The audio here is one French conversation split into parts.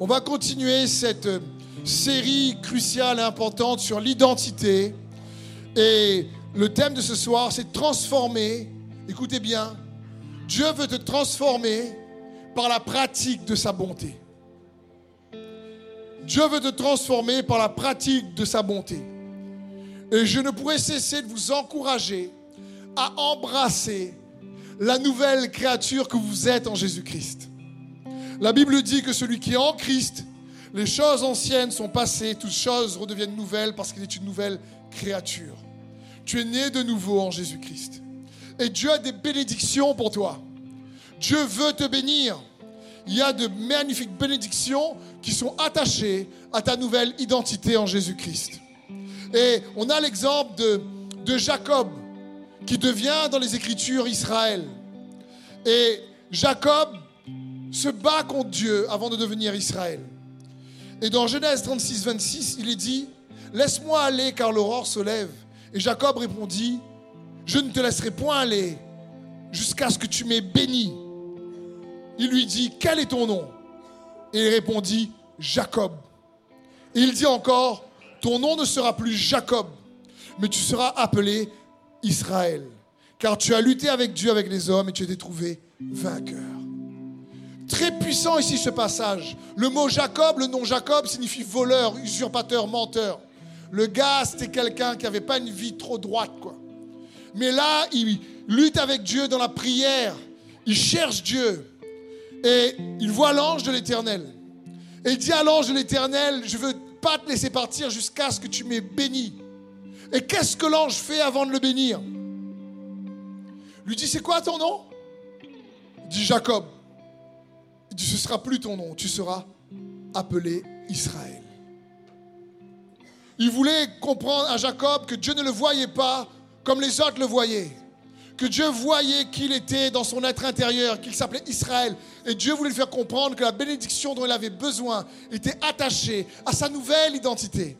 On va continuer cette série cruciale et importante sur l'identité. Et le thème de ce soir, c'est transformer. Écoutez bien, Dieu veut te transformer par la pratique de sa bonté. Dieu veut te transformer par la pratique de sa bonté. Et je ne pourrais cesser de vous encourager à embrasser la nouvelle créature que vous êtes en Jésus-Christ. La Bible dit que celui qui est en Christ, les choses anciennes sont passées, toutes choses redeviennent nouvelles parce qu'il est une nouvelle créature. Tu es né de nouveau en Jésus-Christ. Et Dieu a des bénédictions pour toi. Dieu veut te bénir. Il y a de magnifiques bénédictions qui sont attachées à ta nouvelle identité en Jésus-Christ. Et on a l'exemple de, de Jacob, qui devient dans les Écritures Israël. Et Jacob se bat contre Dieu avant de devenir Israël. Et dans Genèse 36, 26, il est dit, Laisse-moi aller car l'aurore se lève. Et Jacob répondit, Je ne te laisserai point aller jusqu'à ce que tu m'aies béni. Il lui dit, Quel est ton nom? Et il répondit, Jacob. Et il dit encore, Ton nom ne sera plus Jacob, mais tu seras appelé Israël. Car tu as lutté avec Dieu, avec les hommes, et tu as été trouvé vainqueur. Très puissant ici ce passage. Le mot Jacob, le nom Jacob signifie voleur, usurpateur, menteur. Le gars, c'était quelqu'un qui n'avait pas une vie trop droite, quoi. Mais là, il lutte avec Dieu dans la prière. Il cherche Dieu. Et il voit l'ange de l'Éternel. Et il dit à l'ange de l'Éternel, je veux pas te laisser partir jusqu'à ce que tu m'aies béni. Et qu'est-ce que l'ange fait avant de le bénir? Lui dit, c'est quoi ton nom? Dit Jacob. Ce ne sera plus ton nom, tu seras appelé Israël. Il voulait comprendre à Jacob que Dieu ne le voyait pas comme les autres le voyaient. Que Dieu voyait qu'il était dans son être intérieur, qu'il s'appelait Israël. Et Dieu voulait lui faire comprendre que la bénédiction dont il avait besoin était attachée à sa nouvelle identité.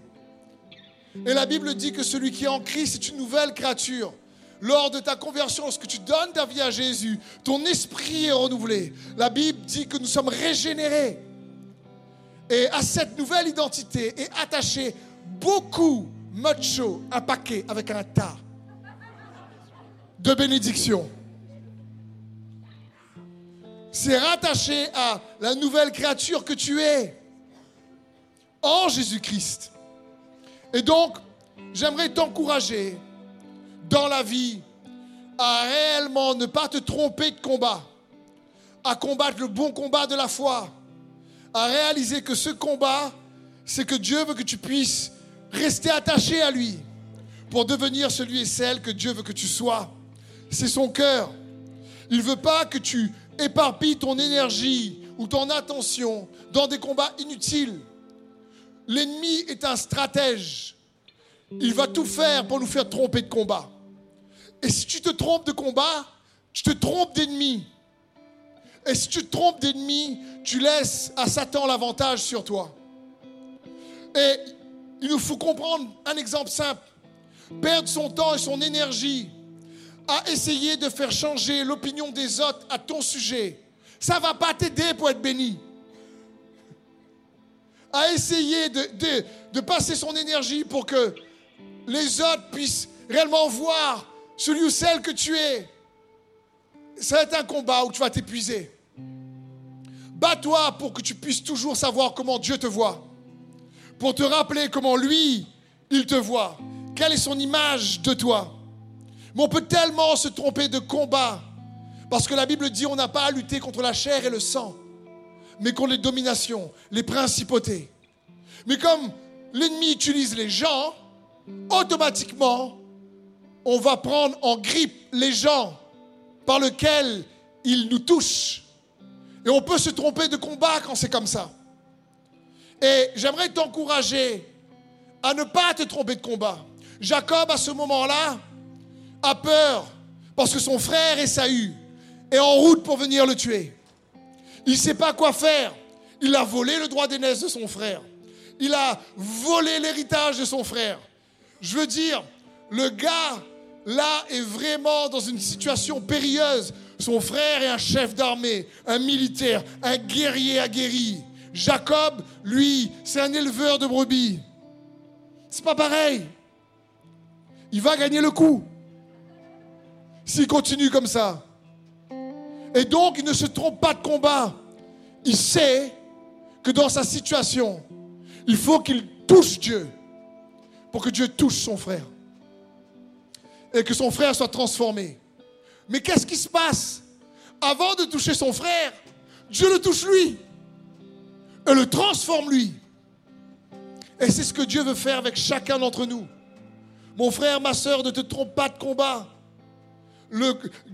Et la Bible dit que celui qui est en Christ est une nouvelle créature. Lors de ta conversion, lorsque tu donnes ta vie à Jésus, ton esprit est renouvelé. La Bible dit que nous sommes régénérés. Et à cette nouvelle identité est attaché beaucoup, mucho, un paquet avec un tas de bénédictions. C'est rattaché à la nouvelle créature que tu es en Jésus-Christ. Et donc, j'aimerais t'encourager dans la vie à réellement ne pas te tromper de combat, à combattre le bon combat de la foi, à réaliser que ce combat, c'est que Dieu veut que tu puisses rester attaché à lui pour devenir celui et celle que Dieu veut que tu sois. C'est son cœur. Il ne veut pas que tu éparpilles ton énergie ou ton attention dans des combats inutiles. L'ennemi est un stratège. Il va tout faire pour nous faire tromper de combat. Et si tu te trompes de combat, tu te trompes d'ennemi. Et si tu te trompes d'ennemi, tu laisses à Satan l'avantage sur toi. Et il nous faut comprendre un exemple simple. Perdre son temps et son énergie à essayer de faire changer l'opinion des autres à ton sujet, ça ne va pas t'aider pour être béni. À essayer de, de, de passer son énergie pour que les autres puissent réellement voir celui ou celle que tu es. Ça un combat où tu vas t'épuiser. Bats-toi pour que tu puisses toujours savoir comment Dieu te voit. Pour te rappeler comment lui, il te voit. Quelle est son image de toi. Mais on peut tellement se tromper de combat. Parce que la Bible dit on n'a pas à lutter contre la chair et le sang, mais contre les dominations, les principautés. Mais comme l'ennemi utilise les gens, automatiquement, on va prendre en grippe les gens par lesquels il nous touche. Et on peut se tromper de combat quand c'est comme ça. Et j'aimerais t'encourager à ne pas te tromper de combat. Jacob, à ce moment-là, a peur parce que son frère Esaü est en route pour venir le tuer. Il ne sait pas quoi faire. Il a volé le droit d'aînesse de son frère. Il a volé l'héritage de son frère. Je veux dire, le gars, là, est vraiment dans une situation périlleuse. Son frère est un chef d'armée, un militaire, un guerrier aguerri. Jacob, lui, c'est un éleveur de brebis. C'est pas pareil. Il va gagner le coup s'il continue comme ça. Et donc, il ne se trompe pas de combat. Il sait que dans sa situation, il faut qu'il touche Dieu pour que Dieu touche son frère et que son frère soit transformé. Mais qu'est-ce qui se passe? Avant de toucher son frère, Dieu le touche lui et le transforme lui. Et c'est ce que Dieu veut faire avec chacun d'entre nous. Mon frère, ma soeur, ne te trompe pas de combat.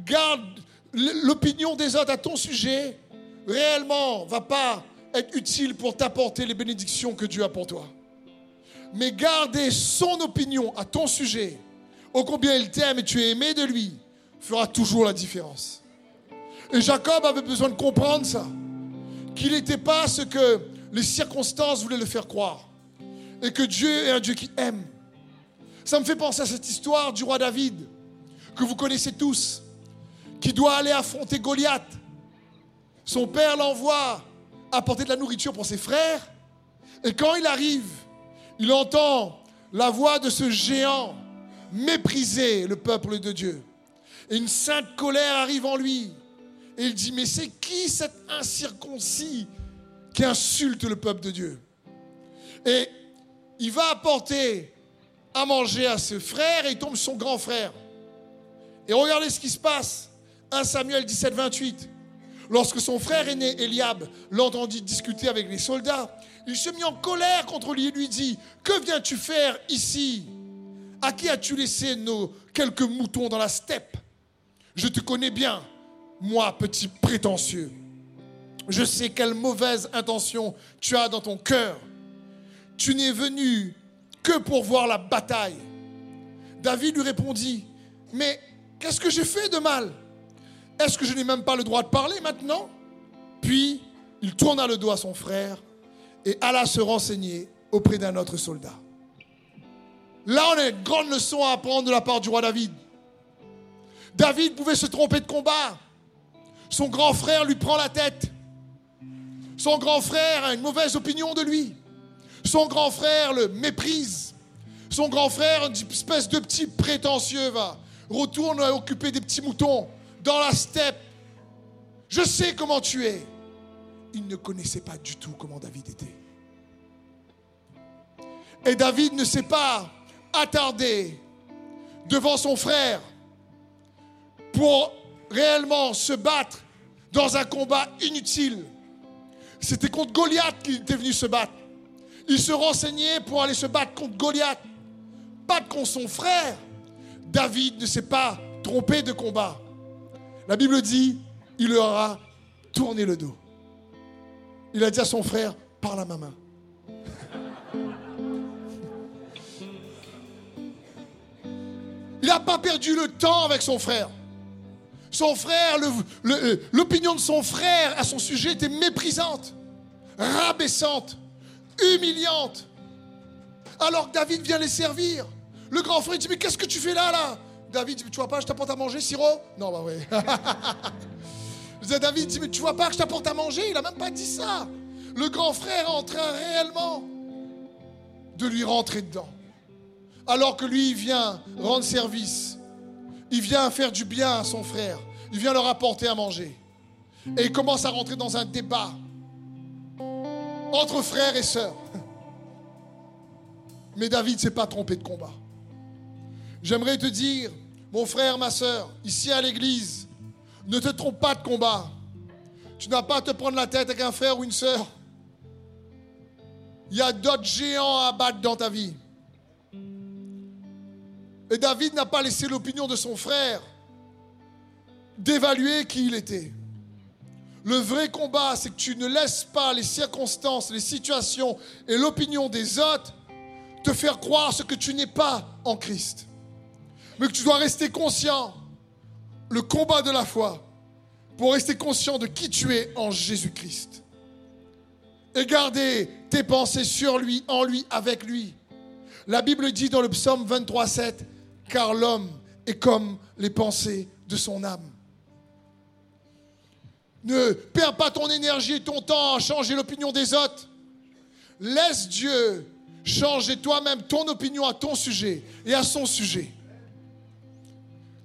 Garde l'opinion des autres à ton sujet réellement va pas être utile pour t'apporter les bénédictions que Dieu a pour toi. Mais garder son opinion à ton sujet, ô combien il t'aime et tu es aimé de lui, fera toujours la différence. Et Jacob avait besoin de comprendre ça, qu'il n'était pas ce que les circonstances voulaient le faire croire, et que Dieu est un Dieu qui aime. Ça me fait penser à cette histoire du roi David, que vous connaissez tous, qui doit aller affronter Goliath. Son père l'envoie apporter de la nourriture pour ses frères, et quand il arrive, il entend la voix de ce géant mépriser le peuple de Dieu. Et une sainte colère arrive en lui. Et il dit, mais c'est qui cet incirconcis qui insulte le peuple de Dieu? Et il va apporter à manger à ce frère et tombe son grand frère. Et regardez ce qui se passe. 1 Samuel 17, 28. Lorsque son frère aîné Eliab l'entendit discuter avec les soldats, il se mit en colère contre lui et lui dit, que viens-tu faire ici? À qui as-tu laissé nos quelques moutons dans la steppe? Je te connais bien, moi, petit prétentieux. Je sais quelle mauvaise intention tu as dans ton cœur. Tu n'es venu que pour voir la bataille. David lui répondit, mais qu'est-ce que j'ai fait de mal? Est-ce que je n'ai même pas le droit de parler maintenant Puis il tourna le dos à son frère et alla se renseigner auprès d'un autre soldat. Là, on a une grande leçon à apprendre de la part du roi David. David pouvait se tromper de combat. Son grand frère lui prend la tête. Son grand frère a une mauvaise opinion de lui. Son grand frère le méprise. Son grand frère, une espèce de petit prétentieux, va retourne occuper des petits moutons dans la steppe. Je sais comment tu es il ne connaissait pas du tout comment David était. Et David ne s'est pas attardé devant son frère pour réellement se battre dans un combat inutile. C'était contre Goliath qu'il était venu se battre. Il se renseignait pour aller se battre contre Goliath, pas contre son frère. David ne s'est pas trompé de combat. La Bible dit, il leur a tourné le dos il a dit à son frère, parle à ma main. Il n'a pas perdu le temps avec son frère. Son frère, l'opinion de son frère à son sujet était méprisante, rabaissante, humiliante. Alors que David vient les servir. Le grand frère dit, mais qu'est-ce que tu fais là, là? David dit, tu vois pas, je t'apporte à manger, sirop? Non, bah oui. David dit, mais tu vois pas que je t'apporte à manger? Il n'a même pas dit ça. Le grand frère est en train réellement de lui rentrer dedans. Alors que lui, il vient rendre service. Il vient faire du bien à son frère. Il vient leur apporter à manger. Et il commence à rentrer dans un débat entre frères et sœurs. Mais David ne s'est pas trompé de combat. J'aimerais te dire, mon frère, ma sœur, ici à l'église, ne te trompe pas de combat. Tu n'as pas à te prendre la tête avec un frère ou une sœur. Il y a d'autres géants à battre dans ta vie. Et David n'a pas laissé l'opinion de son frère d'évaluer qui il était. Le vrai combat, c'est que tu ne laisses pas les circonstances, les situations et l'opinion des autres te faire croire ce que tu n'es pas en Christ. Mais que tu dois rester conscient le combat de la foi pour rester conscient de qui tu es en Jésus-Christ. Et garder tes pensées sur lui, en lui, avec lui. La Bible dit dans le psaume 23, 7, car l'homme est comme les pensées de son âme. Ne perds pas ton énergie et ton temps à changer l'opinion des autres. Laisse Dieu changer toi-même ton opinion à ton sujet et à son sujet.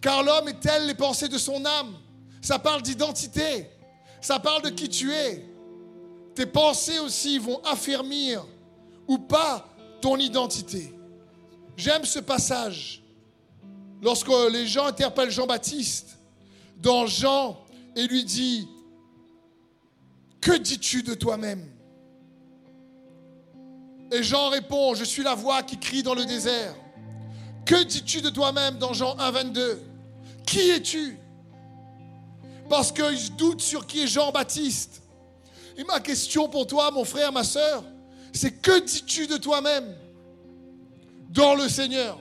Car l'homme est tel les pensées de son âme. Ça parle d'identité. Ça parle de qui tu es. Tes pensées aussi vont affermir ou pas ton identité. J'aime ce passage. Lorsque les gens interpellent Jean-Baptiste dans Jean et lui dit Que dis-tu de toi-même? Et Jean répond Je suis la voix qui crie dans le désert. Que dis-tu de toi-même dans Jean 1, 22 Qui es-tu? Parce qu'ils doutent sur qui est Jean-Baptiste. Et ma question pour toi, mon frère, ma soeur, c'est que dis-tu de toi-même dans le Seigneur?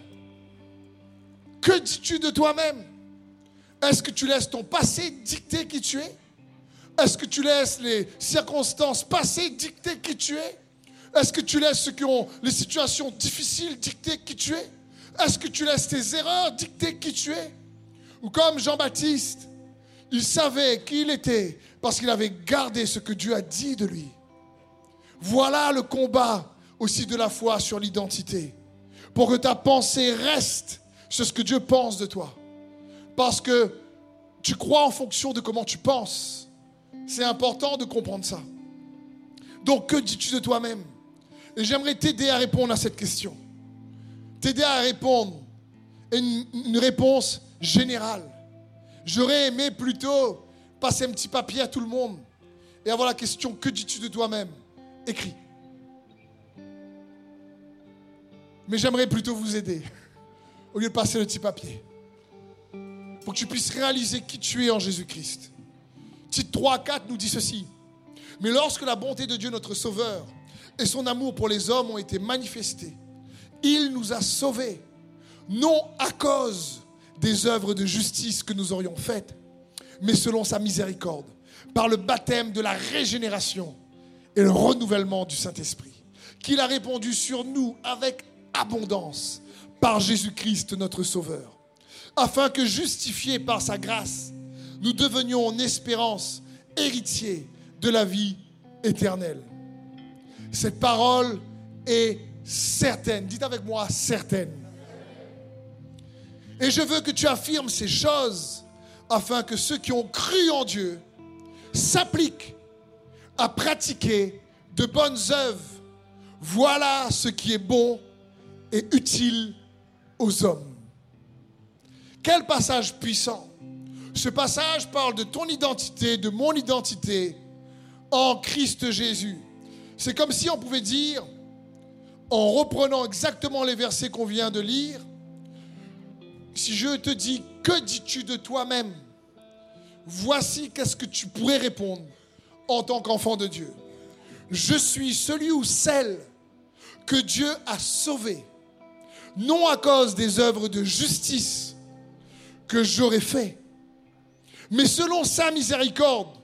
Que dis-tu de toi-même? Est-ce que tu laisses ton passé dicter qui tu es? Est-ce que tu laisses les circonstances passées dicter qui tu es? Est-ce que tu laisses ceux qui ont les situations difficiles dicter qui tu es? Est-ce que tu laisses tes erreurs dicter qui tu es? Ou comme Jean-Baptiste, il savait qui il était parce qu'il avait gardé ce que Dieu a dit de lui. Voilà le combat aussi de la foi sur l'identité. Pour que ta pensée reste sur ce que Dieu pense de toi. Parce que tu crois en fonction de comment tu penses. C'est important de comprendre ça. Donc, que dis-tu de toi-même? Et j'aimerais t'aider à répondre à cette question. T'aider à répondre. Une, une réponse générale. J'aurais aimé plutôt passer un petit papier à tout le monde et avoir la question que dis-tu de toi-même? Écrit. Mais j'aimerais plutôt vous aider, au lieu de passer le petit papier, pour que tu puisses réaliser qui tu es en Jésus-Christ. Titre 3 4 nous dit ceci. Mais lorsque la bonté de Dieu, notre Sauveur, et son amour pour les hommes ont été manifestés, il nous a sauvés, non à cause des œuvres de justice que nous aurions faites, mais selon sa miséricorde, par le baptême de la régénération et le renouvellement du Saint-Esprit, qu'il a répandu sur nous avec abondance par Jésus-Christ notre Sauveur, afin que justifiés par sa grâce, nous devenions en espérance héritiers de la vie éternelle. Cette parole est certaine. Dites avec moi, certaine. Et je veux que tu affirmes ces choses afin que ceux qui ont cru en Dieu s'appliquent à pratiquer de bonnes œuvres. Voilà ce qui est bon et utile aux hommes. Quel passage puissant. Ce passage parle de ton identité, de mon identité en Christ Jésus. C'est comme si on pouvait dire, en reprenant exactement les versets qu'on vient de lire, si je te dis, que dis-tu de toi-même? Voici qu'est-ce que tu pourrais répondre en tant qu'enfant de Dieu. Je suis celui ou celle que Dieu a sauvé, non à cause des œuvres de justice que j'aurais fait, mais selon sa miséricorde,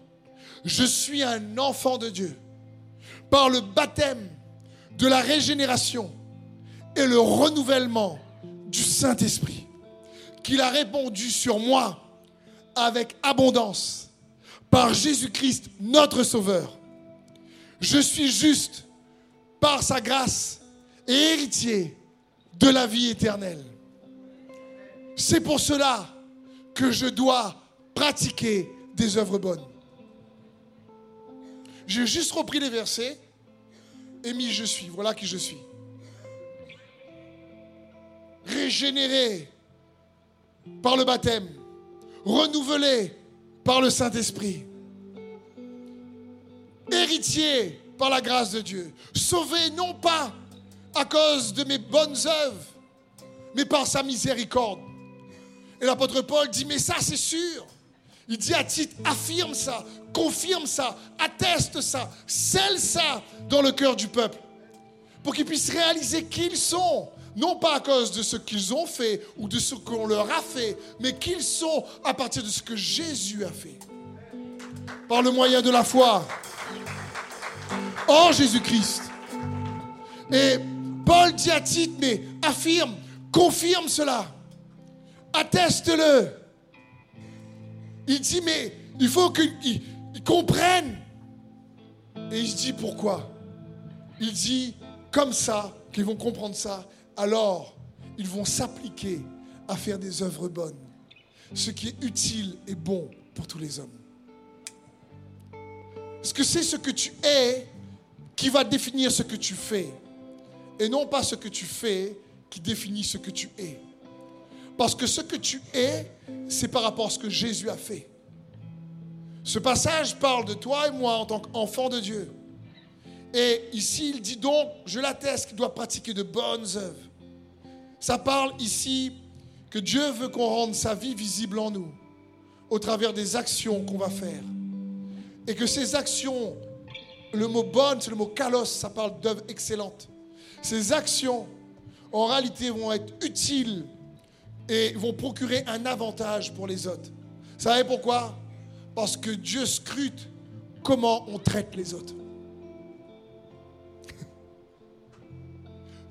je suis un enfant de Dieu par le baptême de la régénération et le renouvellement du Saint-Esprit, qu'il a répondu sur moi avec abondance par Jésus-Christ, notre Sauveur. Je suis juste par sa grâce et héritier de la vie éternelle. C'est pour cela que je dois pratiquer des œuvres bonnes. J'ai juste repris les versets et mis je suis. Voilà qui je suis. Régénéré par le baptême, renouvelé par le Saint-Esprit, héritier par la grâce de Dieu, sauvé non pas à cause de mes bonnes œuvres, mais par sa miséricorde. Et l'apôtre Paul dit, mais ça c'est sûr. Il dit à titre, affirme ça, confirme ça, atteste ça, scelle ça dans le cœur du peuple, pour qu'ils puissent réaliser qui ils sont, non pas à cause de ce qu'ils ont fait ou de ce qu'on leur a fait, mais qu'ils sont à partir de ce que Jésus a fait. Par le moyen de la foi en Jésus-Christ. Et Paul dit à Tite, mais affirme, confirme cela, atteste-le. Il dit, mais il faut que, comprennent. Et il se dit pourquoi? Il dit comme ça, qu'ils vont comprendre ça, alors ils vont s'appliquer à faire des œuvres bonnes, ce qui est utile et bon pour tous les hommes. Parce que c'est ce que tu es qui va définir ce que tu fais, et non pas ce que tu fais qui définit ce que tu es. Parce que ce que tu es, c'est par rapport à ce que Jésus a fait. Ce passage parle de toi et moi en tant qu'enfants de Dieu. Et ici, il dit donc, je l'atteste, qu'il doit pratiquer de bonnes œuvres. Ça parle ici que Dieu veut qu'on rende sa vie visible en nous, au travers des actions qu'on va faire. Et que ces actions, le mot bonne, c'est le mot kalos, ça parle d'œuvres excellentes. Ces actions, en réalité, vont être utiles et vont procurer un avantage pour les autres. Vous savez pourquoi? Parce que Dieu scrute comment on traite les autres.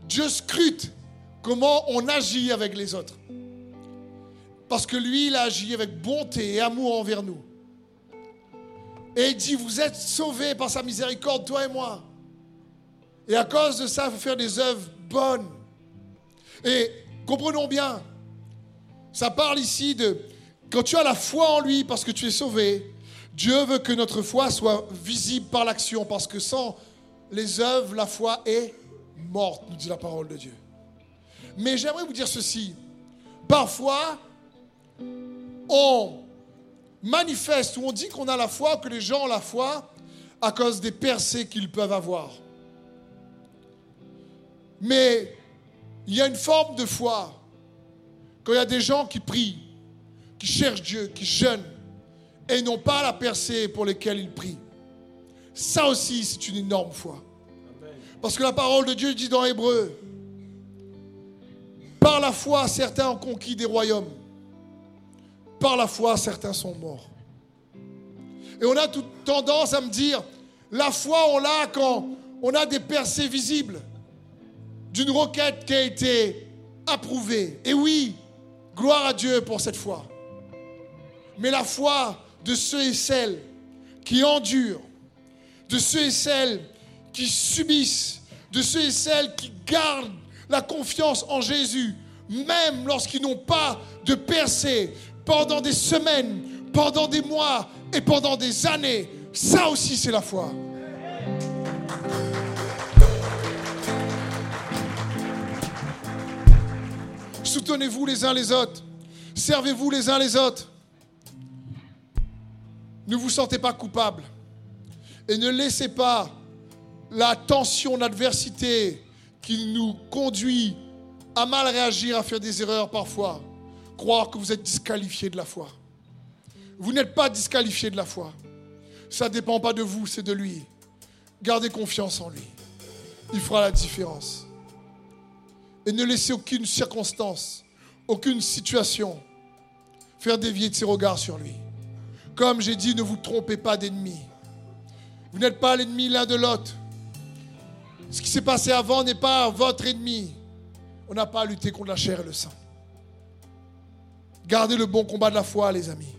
Dieu scrute comment on agit avec les autres. Parce que lui, il agit avec bonté et amour envers nous. Et il dit, vous êtes sauvés par sa miséricorde, toi et moi. Et à cause de ça, il faut faire des œuvres bonnes. Et comprenons bien, ça parle ici de quand tu as la foi en lui parce que tu es sauvé, Dieu veut que notre foi soit visible par l'action parce que sans les œuvres, la foi est morte, nous dit la parole de Dieu. Mais j'aimerais vous dire ceci. Parfois, on manifeste ou on dit qu'on a la foi, que les gens ont la foi à cause des percées qu'ils peuvent avoir. Mais il y a une forme de foi quand il y a des gens qui prient, qui cherchent Dieu, qui jeûnent et n'ont pas la percée pour lesquelles ils prient. Ça aussi, c'est une énorme foi. Parce que la parole de Dieu dit dans Hébreu, par la foi, certains ont conquis des royaumes. Par la foi, certains sont morts. Et on a toute tendance à me dire, la foi, on l'a quand on a des percées visibles d'une requête qui a été approuvée. Et oui, gloire à Dieu pour cette foi. Mais la foi de ceux et celles qui endurent, de ceux et celles qui subissent, de ceux et celles qui gardent la confiance en Jésus, même lorsqu'ils n'ont pas de percée pendant des semaines, pendant des mois et pendant des années. Ça aussi, c'est la foi. Soutenez-vous les uns les autres. Servez-vous les uns les autres. Ne vous sentez pas coupable. Et ne laissez pas la tension, l'adversité qui nous conduit à mal réagir, à faire des erreurs parfois, croire que vous êtes disqualifié de la foi. Vous n'êtes pas disqualifié de la foi. Ça ne dépend pas de vous, c'est de lui. Gardez confiance en lui. Il fera la différence. Et ne laissez aucune circonstance, aucune situation faire dévier de ses regards sur lui. Comme j'ai dit, ne vous trompez pas d'ennemi. Vous n'êtes pas l'ennemi l'un de l'autre. Ce qui s'est passé avant n'est pas votre ennemi. On n'a pas à lutter contre la chair et le sang. Gardez le bon combat de la foi, les amis.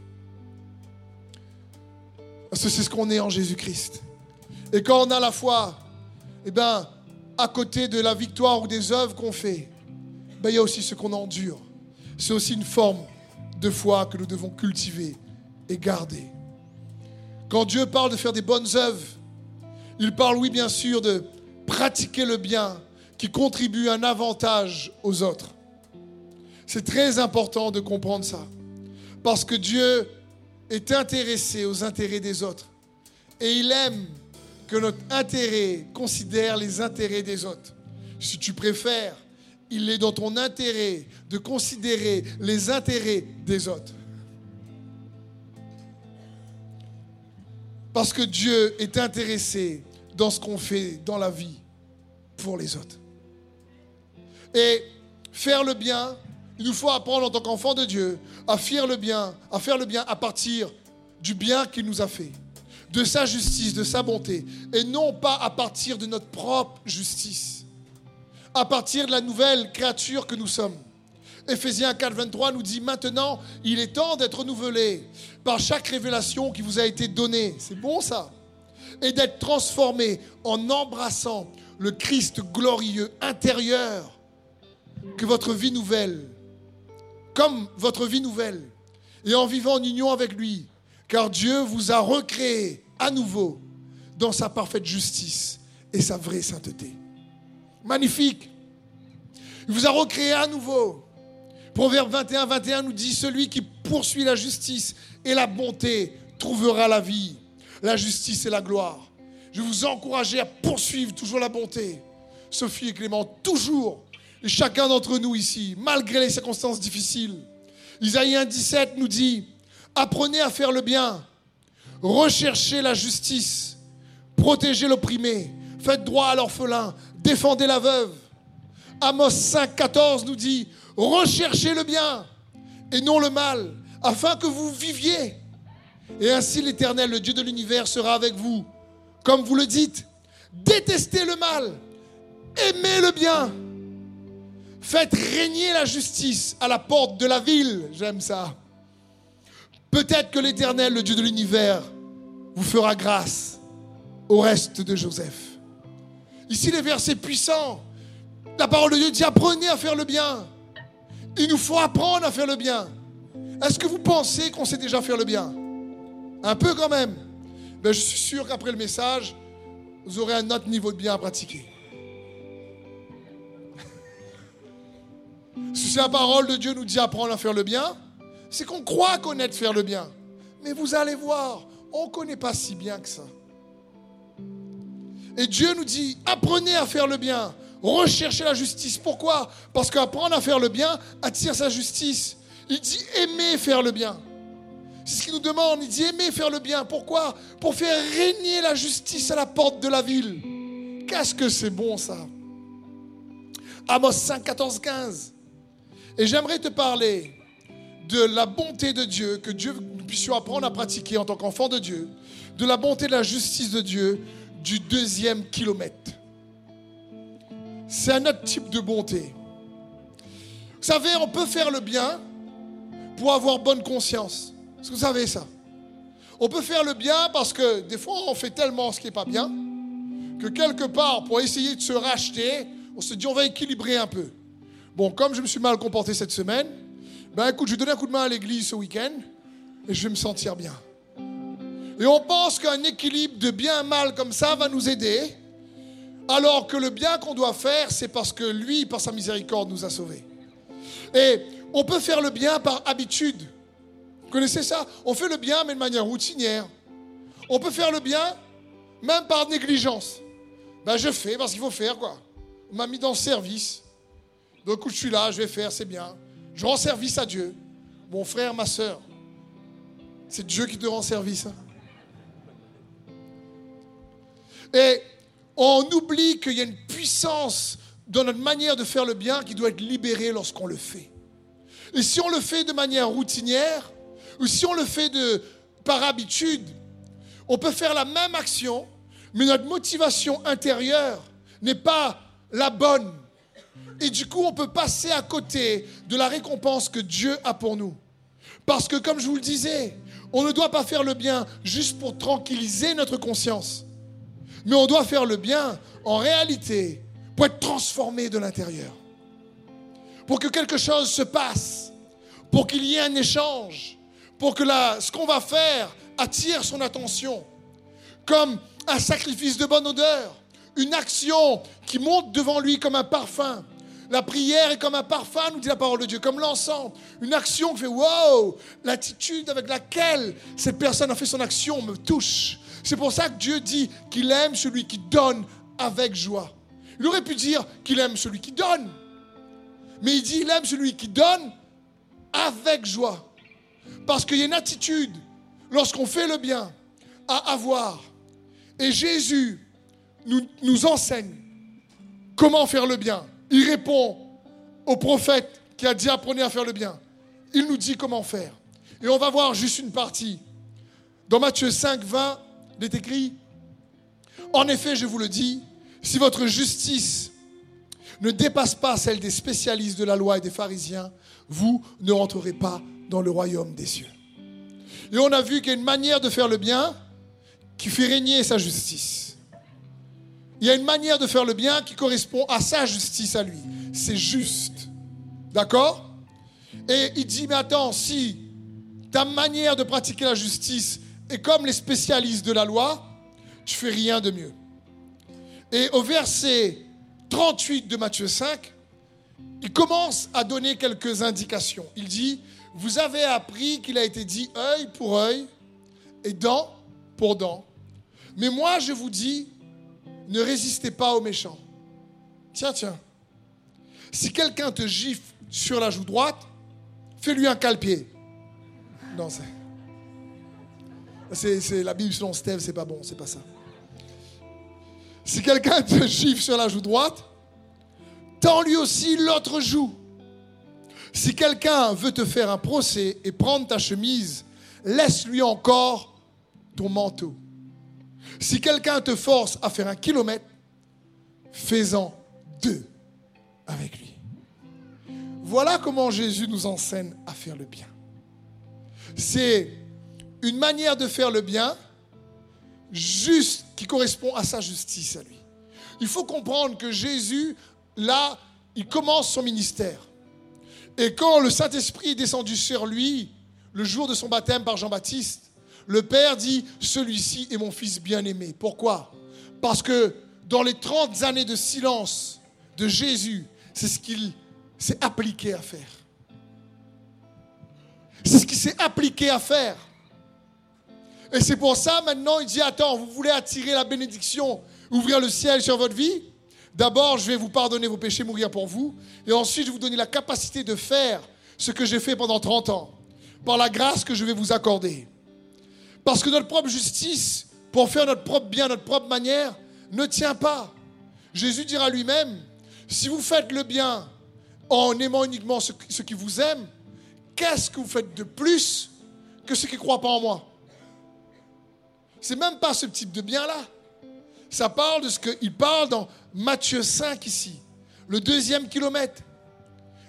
Parce que c'est ce qu'on est en Jésus-Christ. Et quand on a la foi, eh bien, à côté de la victoire ou des œuvres qu'on fait, ben, il y a aussi ce qu'on endure. C'est aussi une forme de foi que nous devons cultiver et garder. Quand Dieu parle de faire des bonnes œuvres, il parle, oui, bien sûr, de pratiquer le bien qui contribue un avantage aux autres. C'est très important de comprendre ça. Parce que Dieu est intéressé aux intérêts des autres. Et il aime que notre intérêt considère les intérêts des autres. Si tu préfères, il est dans ton intérêt de considérer les intérêts des autres. Parce que Dieu est intéressé dans ce qu'on fait dans la vie pour les autres. Et faire le bien, il nous faut apprendre en tant qu'enfant de Dieu à faire le bien, à faire le bien à partir du bien qu'il nous a fait, de sa justice, de sa bonté, et non pas à partir de notre propre justice, à partir de la nouvelle créature que nous sommes. Éphésiens 4, 23 nous dit maintenant, il est temps d'être renouvelé par chaque révélation qui vous a été donnée. C'est bon ça? Et d'être transformé en embrassant le Christ glorieux intérieur que votre vie nouvelle, comme votre vie nouvelle, et en vivant en union avec lui, car Dieu vous a recréé nouveau dans sa parfaite justice et sa vraie sainteté. Magnifique. Il vous a recréé à nouveau. Proverbe 21, 21 nous dit, celui qui poursuit la justice et la bonté trouvera la vie, la justice et la gloire. Je vous encourager à poursuivre toujours la bonté. Sophie et Clément, toujours. Et chacun d'entre nous ici, malgré les circonstances difficiles. Isaïe 1, 17 nous dit, apprenez à faire le bien, recherchez la justice, protégez l'opprimé, faites droit à l'orphelin, défendez la veuve. Amos 5, 14 nous dit, recherchez le bien et non le mal, afin que vous viviez. Et ainsi l'Éternel, le Dieu de l'univers, sera avec vous. Comme vous le dites, détestez le mal, aimez le bien, faites régner la justice à la porte de la ville. J'aime ça. Peut-être que l'Éternel, le Dieu de l'univers, vous fera grâce au reste de Joseph. Ici, les versets puissants. La parole de Dieu dit apprenez à faire le bien. Il nous faut apprendre à faire le bien. Est-ce que vous pensez qu'on sait déjà faire le bien? Un peu quand même. Mais je suis sûr qu'après le message, vous aurez un autre niveau de bien à pratiquer. si la parole de Dieu nous dit apprendre à faire le bien, c'est qu'on croit connaître faire le bien. Mais vous allez voir, on ne connaît pas si bien que ça. Et Dieu nous dit, apprenez à faire le bien, recherchez la justice. Pourquoi? Parce qu'apprendre à faire le bien attire sa justice. Il dit, aimez faire le bien. C'est ce qu'il nous demande. Il dit, aimez faire le bien. Pourquoi? Pour faire régner la justice à la porte de la ville. Qu'est-ce que c'est bon ça? Amos 5, 14, 15. Et j'aimerais te parler de la bonté de Dieu, que Dieu nous puissions apprendre à pratiquer en tant qu'enfant de Dieu, de la bonté de la justice de Dieu du deuxième kilomètre. C'est un autre type de bonté. Vous savez, on peut faire le bien pour avoir bonne conscience. Est-ce que vous savez ça? On peut faire le bien parce que des fois on fait tellement ce qui n'est pas bien que quelque part, pour essayer de se racheter, on se dit on va équilibrer un peu. Bon, comme je me suis mal comporté cette semaine, ben écoute, je vais donner un coup de main à l'église ce week-end et je vais me sentir bien. Et on pense qu'un équilibre de bien-mal comme ça va nous aider, alors que le bien qu'on doit faire, c'est parce que lui, par sa miséricorde, nous a sauvés. Et on peut faire le bien par habitude. Vous connaissez ça? On fait le bien, mais de manière routinière. On peut faire le bien, même par négligence. Ben, je fais parce qu'il faut faire, quoi. On m'a mis dans le service. Donc, je suis là, je vais faire, c'est bien. Je rends service à Dieu. Mon frère, ma soeur, c'est Dieu qui te rend service. Et on oublie qu'il y a une puissance dans notre manière de faire le bien qui doit être libérée lorsqu'on le fait. Et si on le fait de manière routinière, ou si on le fait de, par habitude, on peut faire la même action, mais notre motivation intérieure n'est pas la bonne. Et du coup, on peut passer à côté de la récompense que Dieu a pour nous. Parce que, comme je vous le disais, on ne doit pas faire le bien juste pour tranquilliser notre conscience. Mais on doit faire le bien en réalité pour être transformé de l'intérieur. Pour que quelque chose se passe, pour qu'il y ait un échange, pour que ce qu'on va faire attire son attention, comme un sacrifice de bonne odeur, une action qui monte devant lui comme un parfum. La prière est comme un parfum, nous dit la parole de Dieu, comme l'encens. Une action qui fait wow, l'attitude avec laquelle cette personne a fait son action me touche. C'est pour ça que Dieu dit qu'il aime celui qui donne avec joie. Il aurait pu dire qu'il aime celui qui donne. Mais il dit qu'il aime celui qui donne avec joie. Parce qu'il y a une attitude, lorsqu'on fait le bien, à avoir. Et Jésus nous, nous enseigne comment faire le bien. Il répond au prophète qui a dit apprenez à faire le bien. Il nous dit comment faire. Et on va voir juste une partie. Dans Matthieu 5, 20, il est écrit, en effet, je vous le dis, si votre justice ne dépasse pas celle des spécialistes de la loi et des pharisiens, vous ne rentrerez pas dans le royaume des cieux. Et on a vu qu'il y a une manière de faire le bien qui fait régner sa justice. Il y a une manière de faire le bien qui correspond à sa justice à lui. C'est juste. D'accord? Et il dit, mais attends, si ta manière de pratiquer la justice est comme les spécialistes de la loi, tu fais rien de mieux. Et au verset 38 de Matthieu 5, il commence à donner quelques indications. Il dit, vous avez appris qu'il a été dit œil pour œil et dent pour dent. Mais moi, je vous dis, ne résistez pas aux méchants. Tiens, tiens. Si quelqu'un te gifle sur la joue droite, fais-lui un calpier. Non, c'est. C'est la Bible selon Steve, c'est pas bon, c'est pas ça. Si quelqu'un te gifle sur la joue droite, tends lui aussi l'autre joue. Si quelqu'un veut te faire un procès et prendre ta chemise, laisse-lui encore ton manteau. Si quelqu'un te force à faire un kilomètre, fais-en deux avec lui. Voilà comment Jésus nous enseigne à faire le bien. C'est une manière de faire le bien juste qui correspond à sa justice à lui. Il faut comprendre que Jésus, là, il commence son ministère. Et quand le Saint-Esprit est descendu sur lui, le jour de son baptême par Jean-Baptiste, le Père dit, celui-ci est mon fils bien-aimé. Pourquoi? Parce que dans les 30 années de silence de Jésus, c'est ce qu'il s'est appliqué à faire. C'est ce qu'il s'est appliqué à faire. Et c'est pour ça maintenant, il dit, attends, vous voulez attirer la bénédiction, ouvrir le ciel sur votre vie? D'abord, je vais vous pardonner vos péchés, mourir pour vous. Et ensuite, je vais vous donner la capacité de faire ce que j'ai fait pendant 30 ans, par la grâce que je vais vous accorder. Parce que notre propre justice, pour faire notre propre bien, notre propre manière, ne tient pas. Jésus dira lui-même, si vous faites le bien en aimant uniquement ceux, qui vous aiment, qu'est-ce que vous faites de plus que ceux qui ne croient pas en moi? C'est même pas ce type de bien-là. Ça parle de ce qu'il parle dans Matthieu 5 ici, le deuxième kilomètre.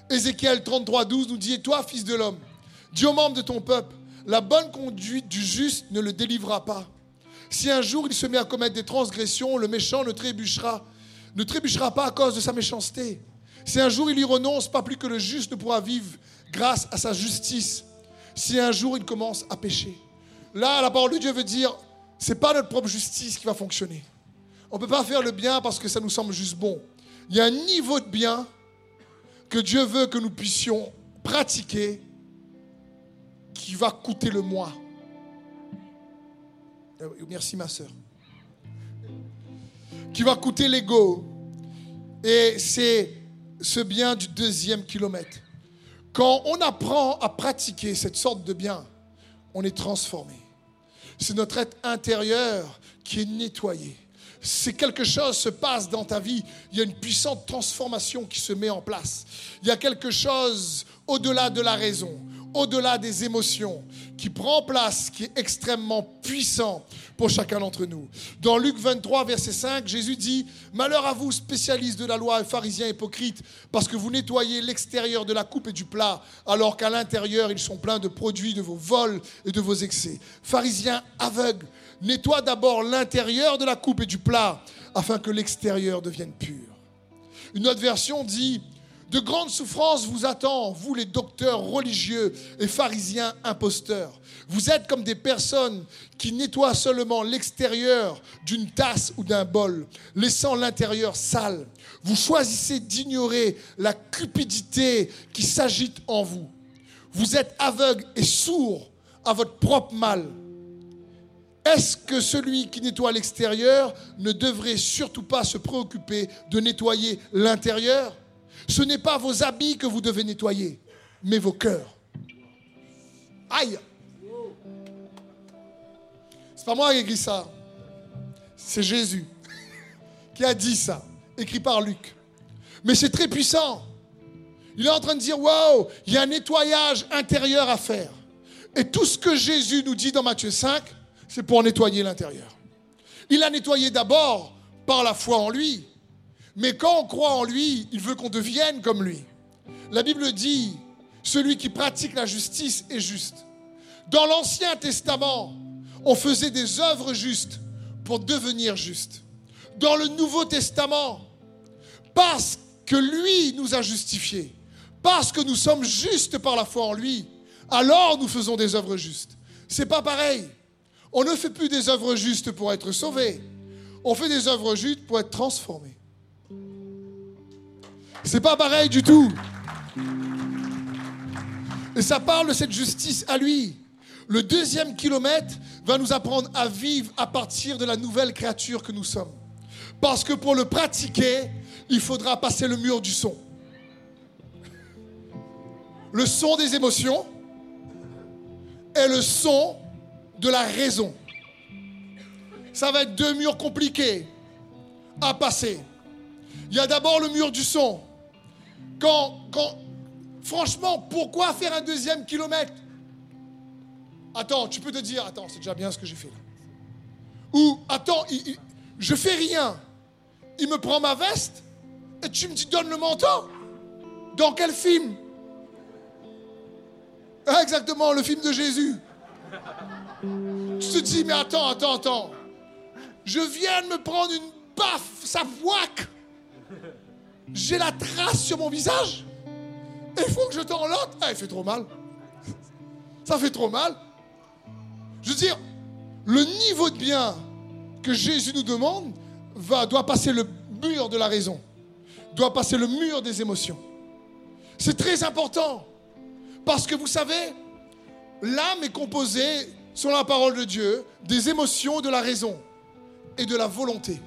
Ézéchiel 33, 12 nous dit, et toi, fils de l'homme, dis aux membres de ton peuple, la bonne conduite du juste ne le délivrera pas. Si un jour il se met à commettre des transgressions, le méchant ne trébuchera, ne trébuchera pas à cause de sa méchanceté. Si un jour il y renonce, pas plus que le juste ne pourra vivre grâce à sa justice. Si un jour il commence à pécher. Là, la parole de Dieu veut dire, c'est pas notre propre justice qui va fonctionner. On ne peut pas faire le bien parce que ça nous semble juste bon. Il y a un niveau de bien que Dieu veut que nous puissions pratiquer qui va coûter le moi. Euh, merci ma soeur. Qui va coûter l'ego. Et c'est ce bien du deuxième kilomètre. Quand on apprend à pratiquer cette sorte de bien, on est transformé. C'est notre être intérieur qui est nettoyé. C'est quelque chose se passe dans ta vie. Il y a une puissante transformation qui se met en place. Il y a quelque chose au-delà de la raison au-delà des émotions, qui prend place, qui est extrêmement puissant pour chacun d'entre nous. Dans Luc 23, verset 5, Jésus dit, Malheur à vous, spécialistes de la loi pharisiens hypocrites, parce que vous nettoyez l'extérieur de la coupe et du plat, alors qu'à l'intérieur, ils sont pleins de produits de vos vols et de vos excès. Pharisiens aveugles, nettoie d'abord l'intérieur de la coupe et du plat, afin que l'extérieur devienne pur. Une autre version dit, de grandes souffrances vous attendent, vous les docteurs religieux et pharisiens imposteurs. Vous êtes comme des personnes qui nettoient seulement l'extérieur d'une tasse ou d'un bol, laissant l'intérieur sale. Vous choisissez d'ignorer la cupidité qui s'agite en vous. Vous êtes aveugle et sourd à votre propre mal. Est-ce que celui qui nettoie l'extérieur ne devrait surtout pas se préoccuper de nettoyer l'intérieur? Ce n'est pas vos habits que vous devez nettoyer, mais vos cœurs. Aïe! C'est pas moi qui ai écrit ça. C'est Jésus qui a dit ça, écrit par Luc. Mais c'est très puissant. Il est en train de dire, wow, il y a un nettoyage intérieur à faire. Et tout ce que Jésus nous dit dans Matthieu 5, c'est pour nettoyer l'intérieur. Il a nettoyé d'abord par la foi en lui, Mais quand on croit en lui, il veut qu'on devienne comme lui. La Bible dit, celui qui pratique la justice est juste. Dans l'Ancien Testament, on faisait des œuvres justes pour devenir juste. Dans le Nouveau Testament, parce que lui nous a justifiés, parce que nous sommes justes par la foi en lui, alors nous faisons des œuvres justes. C'est pas pareil. On ne fait plus des œuvres justes pour être sauvé. On fait des œuvres justes pour être transformé. C'est pas pareil du tout. Et ça parle de cette justice à lui. Le deuxième kilomètre va nous apprendre à vivre à partir de la nouvelle créature que nous sommes. Parce que pour le pratiquer, il faudra passer le mur du son. Le son des émotions et le son de la raison. Ça va être deux murs compliqués à passer. Il y a d'abord le mur du son. Franchement, pourquoi faire un deuxième kilomètre? Attends, tu peux te dire, attends, c'est déjà bien ce que j'ai fait Ou, attends, je fais rien. Il me prend ma veste et tu me dis, donne le manteau. Dans quel film? Ah, Exactement, le film de Jésus. Tu te dis, mais attends, attends, attends. Je viens de me prendre une baffe, ça voique. J'ai la trace sur mon visage. Il faut que je t'en l'autre. Ah, il fait trop mal. Ça fait trop mal. Je veux dire, le niveau de bien que Jésus nous demande va, doit passer le mur de la raison, doit passer le mur des émotions. C'est très important. Parce que vous savez, l'âme est composée, sur la parole de Dieu, des émotions, de la raison et de la volonté.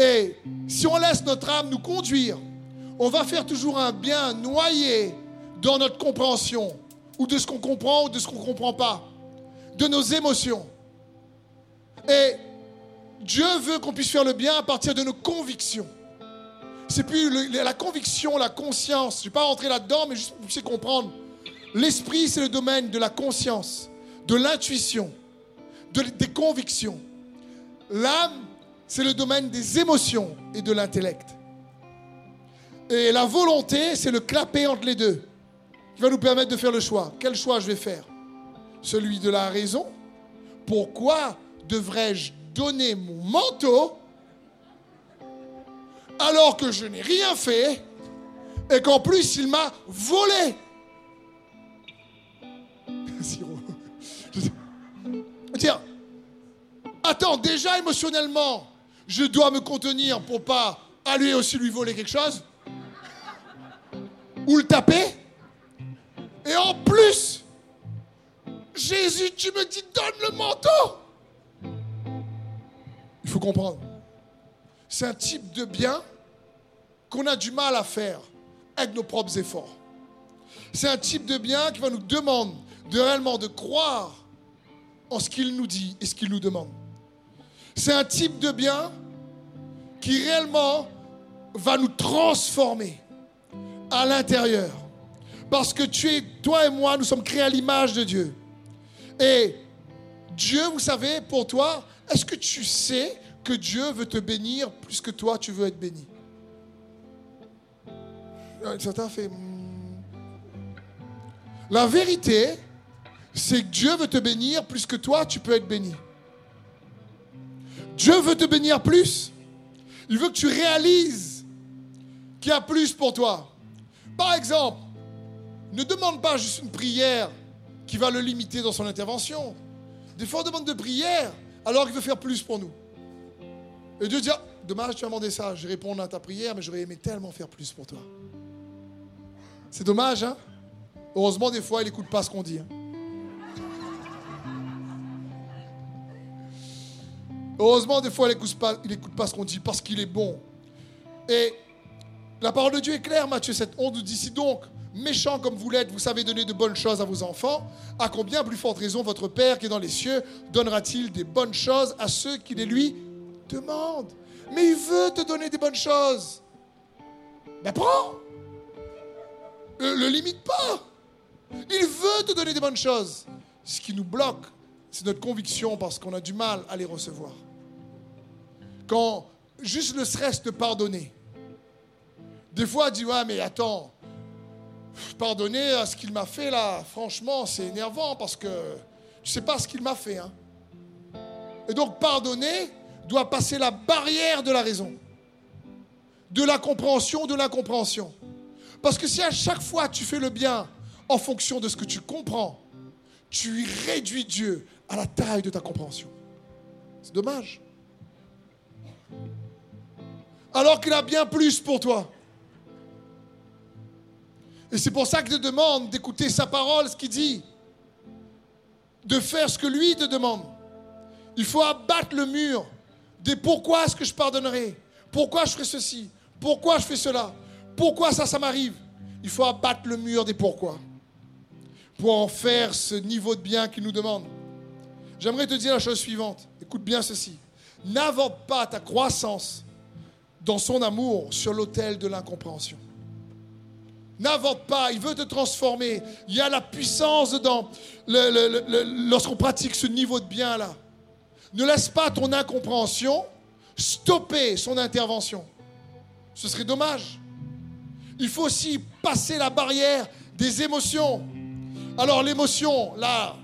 Et si on laisse notre âme nous conduire, on va faire toujours un bien noyé dans notre compréhension, ou de ce qu'on comprend ou de ce qu'on ne comprend pas, de nos émotions. Et Dieu veut qu'on puisse faire le bien à partir de nos convictions. C'est plus la conviction, la conscience. Je ne vais pas rentrer là-dedans, mais juste pour que vous puissiez comprendre. L'esprit, c'est le domaine de la conscience, de l'intuition, des convictions. L'âme, c'est le domaine des émotions et de l'intellect. Et la volonté, c'est le clapet entre les deux, qui va nous permettre de faire le choix. Quel choix je vais faire? Celui de la raison Pourquoi devrais-je donner mon manteau alors que je n'ai rien fait et qu'en plus il m'a volé? Dire, attends, déjà émotionnellement, je dois me contenir pour pas aller aussi lui voler quelque chose ou le taper. Et en plus, Jésus, tu me dis, donne le manteau. Il faut comprendre. C'est un type de bien qu'on a du mal à faire avec nos propres efforts. C'est un type de bien qui va nous demander de réellement de croire en ce qu'il nous dit et ce qu'il nous demande. C'est un type de bien qui réellement va nous transformer à l'intérieur. Parce que tu es, toi et moi, nous sommes créés à l'image de Dieu. Et Dieu, vous savez, pour toi, est-ce que tu sais que Dieu veut te bénir plus que toi, tu veux être béni? Ça fait. Hmm. La vérité, c'est que Dieu veut te bénir plus que toi, tu peux être béni. Dieu veut te bénir plus. Il veut que tu réalises qu'il y a plus pour toi. Par exemple, ne demande pas juste une prière qui va le limiter dans son intervention. Des fois, on demande de prière alors qu'il veut faire plus pour nous. Et Dieu dit, ah, dommage, tu as demandé ça. Je réponds à ta prière, mais j'aurais aimé tellement faire plus pour toi. C'est dommage, hein? Heureusement, des fois, il n'écoute pas ce qu'on dit. Hein. Heureusement, des fois, il n'écoute pas, pas ce qu'on dit parce qu'il est bon. Et la parole de Dieu est claire, Matthieu 7, on nous dit si donc, méchant comme vous l'êtes, vous savez donner de bonnes choses à vos enfants, à combien plus forte raison votre Père qui est dans les cieux donnera-t-il des bonnes choses à ceux qui les lui demandent? Mais il veut te donner des bonnes choses. Ben prends Le, le limite pas Il veut te donner des bonnes choses. Ce qui nous bloque, c'est notre conviction parce qu'on a du mal à les recevoir. Quand juste le stress de pardonner. Des fois, dit, ouais, mais attends, pardonner à ce qu'il m'a fait là, franchement, c'est énervant parce que je sais pas ce qu'il m'a fait. Hein. Et donc, pardonner doit passer la barrière de la raison, de la compréhension, de l'incompréhension. Parce que si à chaque fois tu fais le bien en fonction de ce que tu comprends, tu réduis Dieu à la taille de ta compréhension. C'est dommage. Alors qu'il a bien plus pour toi. Et c'est pour ça qu'il te demande d'écouter sa parole, ce qu'il dit. De faire ce que lui te demande. Il faut abattre le mur des pourquoi est-ce que je pardonnerai? Pourquoi je ferai ceci? Pourquoi je fais cela? Pourquoi ça, ça m'arrive? Il faut abattre le mur des pourquoi pour en faire ce niveau de bien qu'il nous demande. J'aimerais te dire la chose suivante. Écoute bien ceci. N'invente pas ta croissance dans son amour sur l'autel de l'incompréhension. N'invente pas, il veut te transformer. Il y a la puissance dedans lorsqu'on pratique ce niveau de bien-là. Ne laisse pas ton incompréhension stopper son intervention. Ce serait dommage. Il faut aussi passer la barrière des émotions. Alors l'émotion, là,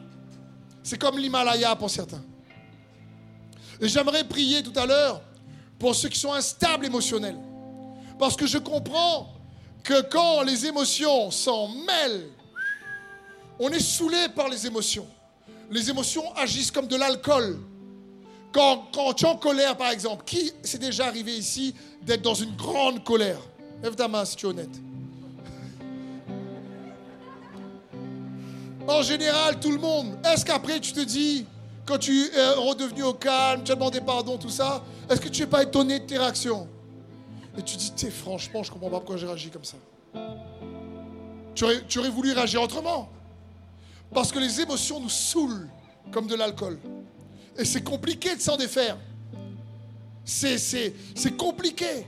c'est comme l'Himalaya pour certains. Et j'aimerais prier tout à l'heure pour ceux qui sont instables émotionnels. Parce que je comprends que quand les émotions s'en mêlent, on est saoulé par les émotions. Les émotions agissent comme de l'alcool. Quand, quand, tu es en colère, par exemple, qui s'est déjà arrivé ici d'être dans une grande colère? Lève ta si tu es honnête. En général, tout le monde. Est-ce qu'après tu te dis, quand tu es redevenu au calme, tu as demandé pardon, tout ça, est-ce que tu n'es pas étonné de tes réactions? Et tu dis, t'es franchement, je comprends pas pourquoi j'ai réagi comme ça. Tu aurais, tu aurais voulu réagir autrement. Parce que les émotions nous saoulent comme de l'alcool. Et c'est compliqué de s'en défaire. C'est compliqué.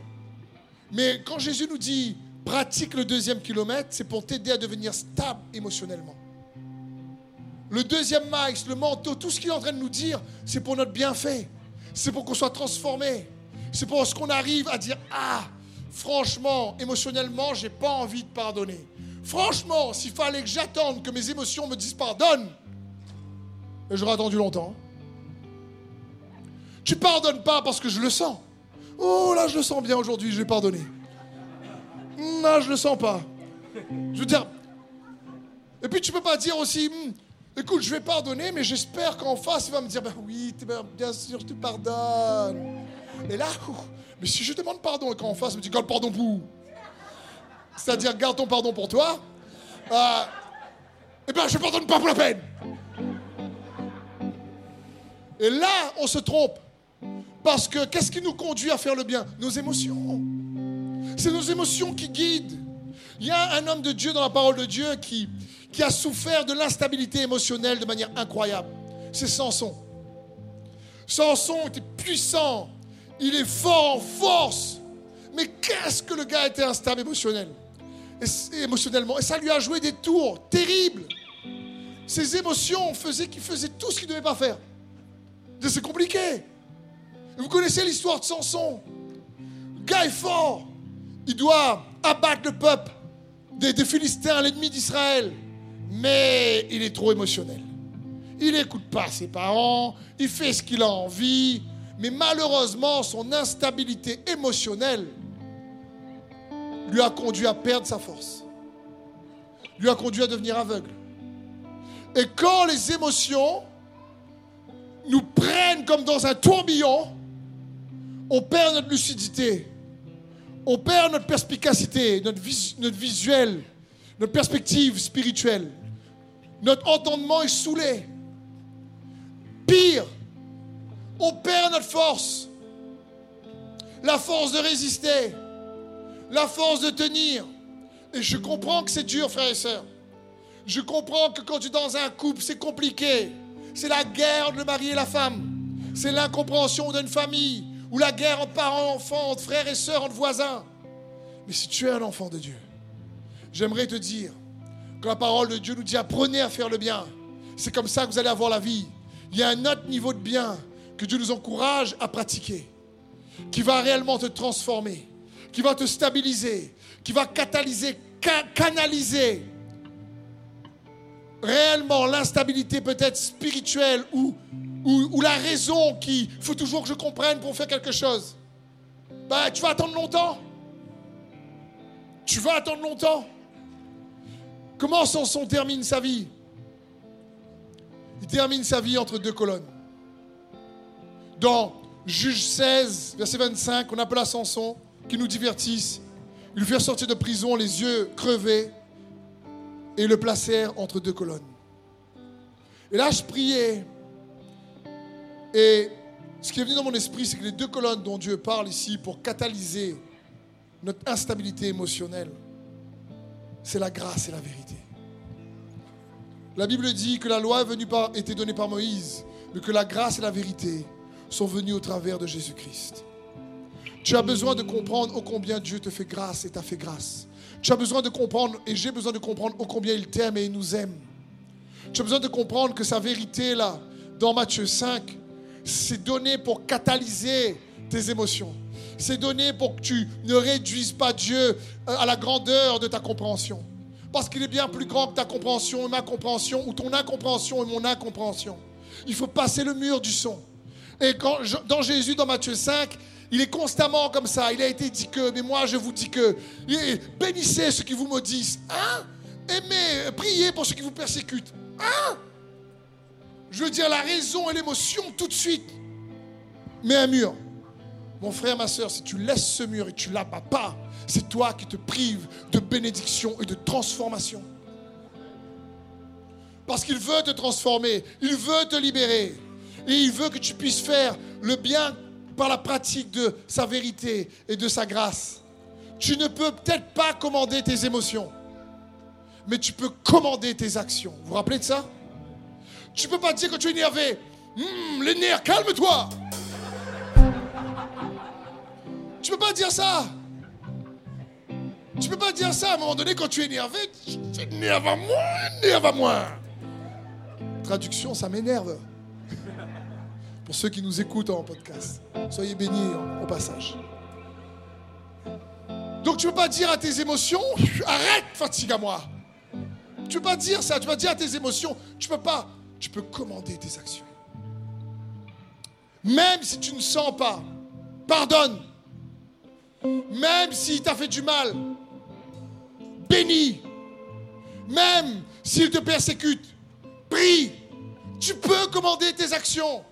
Mais quand Jésus nous dit pratique le deuxième kilomètre, c'est pour t'aider à devenir stable émotionnellement. Le deuxième max, le manteau, tout ce qu'il est en train de nous dire, c'est pour notre bienfait. C'est pour qu'on soit transformé. C'est parce qu'on arrive à dire Ah, franchement, émotionnellement, j'ai pas envie de pardonner. Franchement, s'il fallait que j'attende que mes émotions me disent pardonne, j'aurais attendu longtemps. Tu pardonnes pas parce que je le sens. Oh là, je le sens bien aujourd'hui, je vais pardonner. Non, je le sens pas. Je veux dire. Et puis tu peux pas dire aussi, hmm, écoute, je vais pardonner, mais j'espère qu'en face, il va me dire, ben oui, bien sûr, je te pardonne. Et là, mais si je demande pardon et qu'en face me dit garde pardon pour c'est-à-dire garde ton pardon pour toi, euh, eh bien je ne pardonne pas pour la peine. Et là, on se trompe. Parce que qu'est-ce qui nous conduit à faire le bien? Nos émotions. C'est nos émotions qui guident. Il y a un homme de Dieu dans la parole de Dieu qui, qui a souffert de l'instabilité émotionnelle de manière incroyable. C'est Samson. Samson était puissant, il est fort en force. Mais qu'est-ce que le gars était instable émotionnel, émotionnellement? Et ça lui a joué des tours terribles. Ses émotions faisaient qu'il faisait tout ce qu'il ne devait pas faire. C'est compliqué. vous connaissez l'histoire de Samson. Le gars est fort. Il doit abattre le peuple des Philistins, l'ennemi d'Israël. Mais il est trop émotionnel. Il n'écoute pas ses parents. Il fait ce qu'il a envie. Mais malheureusement, son instabilité émotionnelle lui a conduit à perdre sa force, lui a conduit à devenir aveugle. Et quand les émotions nous prennent comme dans un tourbillon, on perd notre lucidité, on perd notre perspicacité, notre, visuel, notre perspective spirituelle. Notre entendement est saoulé. Pire, on perd notre force. La force de résister. La force de tenir. Et je comprends que c'est dur, frères et sœurs. Je comprends que quand tu es dans un couple, c'est compliqué. C'est la guerre entre le mari et la femme. C'est l'incompréhension d'une famille. Ou la guerre entre parents, enfants, entre frères et sœurs, entre voisins. Mais si tu es un enfant de Dieu, j'aimerais te dire que la parole de Dieu nous dit apprenez à faire le bien. C'est comme ça que vous allez avoir la vie. Il y a un autre niveau de bien que Dieu nous encourage à pratiquer. qui va réellement te transformer, qui va te stabiliser, qui va catalyser, ca- canaliser réellement l'instabilité peut-être spirituelle ou, ou, la raison qu'il faut toujours que je comprenne pour faire quelque chose. Ben, tu vas attendre longtemps? Tu vas attendre longtemps? Comment Samson termine sa vie? Il termine sa vie entre deux colonnes. Dans Juge 16, verset 25, on appelle à Samson, qui nous divertisse. Ils le firent sortir de prison, les yeux crevés, et le placèrent entre deux colonnes. Et là, je priais. Et ce qui est venu dans mon esprit, c'est que les deux colonnes dont Dieu parle ici pour catalyser notre instabilité émotionnelle, c'est la grâce et la vérité. La Bible dit que la loi est venue par, était donnée par Moïse, mais que la grâce et la vérité sont venues au travers de Jésus-Christ. Tu as besoin de comprendre ô combien Dieu te fait grâce et t'a fait grâce. Tu as besoin de comprendre, et j'ai besoin de comprendre ô combien il t'aime et il nous aime. Tu as besoin de comprendre que sa vérité, là, dans Matthieu 5, c'est donné pour catalyser tes émotions. C'est donné pour que tu ne réduises pas Dieu euh, à la grandeur de ta compréhension. Parce qu'il est bien plus grand que ta compréhension et ma compréhension, ou ton incompréhension et mon incompréhension. Il faut passer le mur du son. Et dans Jésus, dans Matthieu 5, il est constamment comme ça. Il a été dit que, mais moi je vous dis que, bénissez ceux qui vous maudissent. Hein? Aimez, priez pour ceux qui vous persécutent. Hein? Je veux dire, la raison et l'émotion tout de suite. Mets un mur. Mon frère, ma soeur, si tu laisses ce mur et tu l'abats pas, c'est toi qui te prives de bénédiction et de transformation. Parce qu'il veut te transformer, il veut te libérer. Et il veut que tu puisses faire le bien par la pratique de sa vérité et de sa grâce. Tu ne peux peut-être pas commander tes émotions, mais tu peux commander tes actions. Vous vous rappelez de ça? Tu ne peux pas dire que tu es énervé. Hum, les nerfs, calme-toi. Tu peux pas dire ça. Tu peux pas dire ça à un moment donné quand tu es énervé. Tu énerve à moi, à. Traduction, ça m'énerve. Pour ceux qui nous écoutent en podcast, soyez bénis au passage. Donc tu peux pas dire à tes émotions, arrête, fatigue à moi. Tu peux pas dire ça, tu peux pas dire à tes émotions, tu peux pas. Tu peux commander tes actions. Même si tu ne sens pas, pardonne. Même s'il t'a fait du mal, bénis. Même s'il te persécute, prie. Tu peux commander tes actions.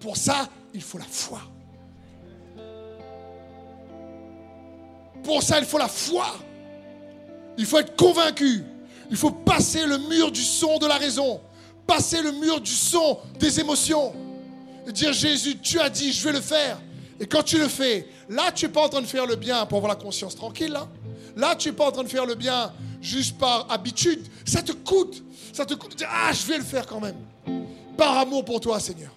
Pour ça, il faut la foi. Pour ça, il faut la foi. Il faut être convaincu. Il faut passer le mur du son de la raison. Passer le mur du son des émotions. Et dire Jésus, tu as dit, je vais le faire. Et quand tu le fais, là, tu n'es pas en train de faire le bien pour avoir la conscience tranquille. Là, là tu n'es pas en train de faire le bien juste par habitude. Ça te coûte. Ça te coûte ah, je vais le faire quand même. Par amour pour toi, Seigneur.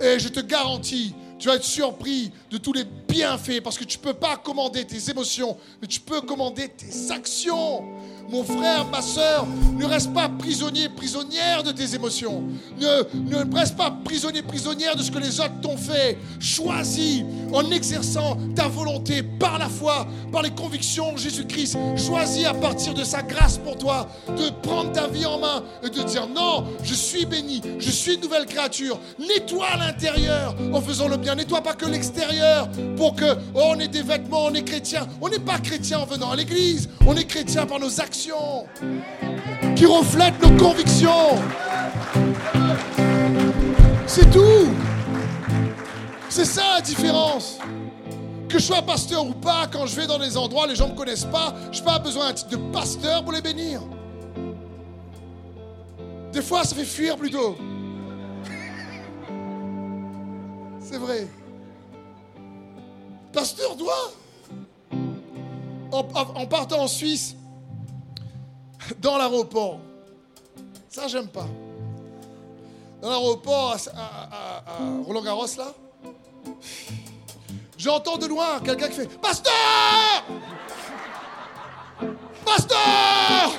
Et je te garantis, tu vas être surpris de tous les bienfaits parce que tu ne peux pas commander tes émotions, mais tu peux commander tes actions. Mon frère, ma soeur, ne reste pas prisonnier, prisonnière de tes émotions. Ne, reste pas prisonnier, prisonnière de ce que les autres t'ont fait. Choisis en exerçant ta volonté par la foi, par les convictions Jésus-Christ. Choisis à partir de sa grâce pour toi de prendre ta vie en main et de dire non, je suis béni, je suis une nouvelle créature. Nettoie l'intérieur en faisant le bien. Nettoie pas que l'extérieur pour que oh, on ait des vêtements, on est chrétien. On n'est pas chrétien en venant à l'église. On est chrétien par nos actions qui reflètent nos convictions. C'est tout. C'est ça la différence. Que je sois pasteur ou pas, quand je vais dans des endroits, les gens ne me connaissent pas, je n'ai pas besoin d'un titre de pasteur pour les bénir. Des fois, ça fait fuir plutôt. C'est vrai. Pasteur doit. En partant en Suisse, dans l'aéroport, ça j'aime pas. Dans l'aéroport à, Roland Garros là, j'entends de loin quelqu'un qui fait Pasteur Pasteur!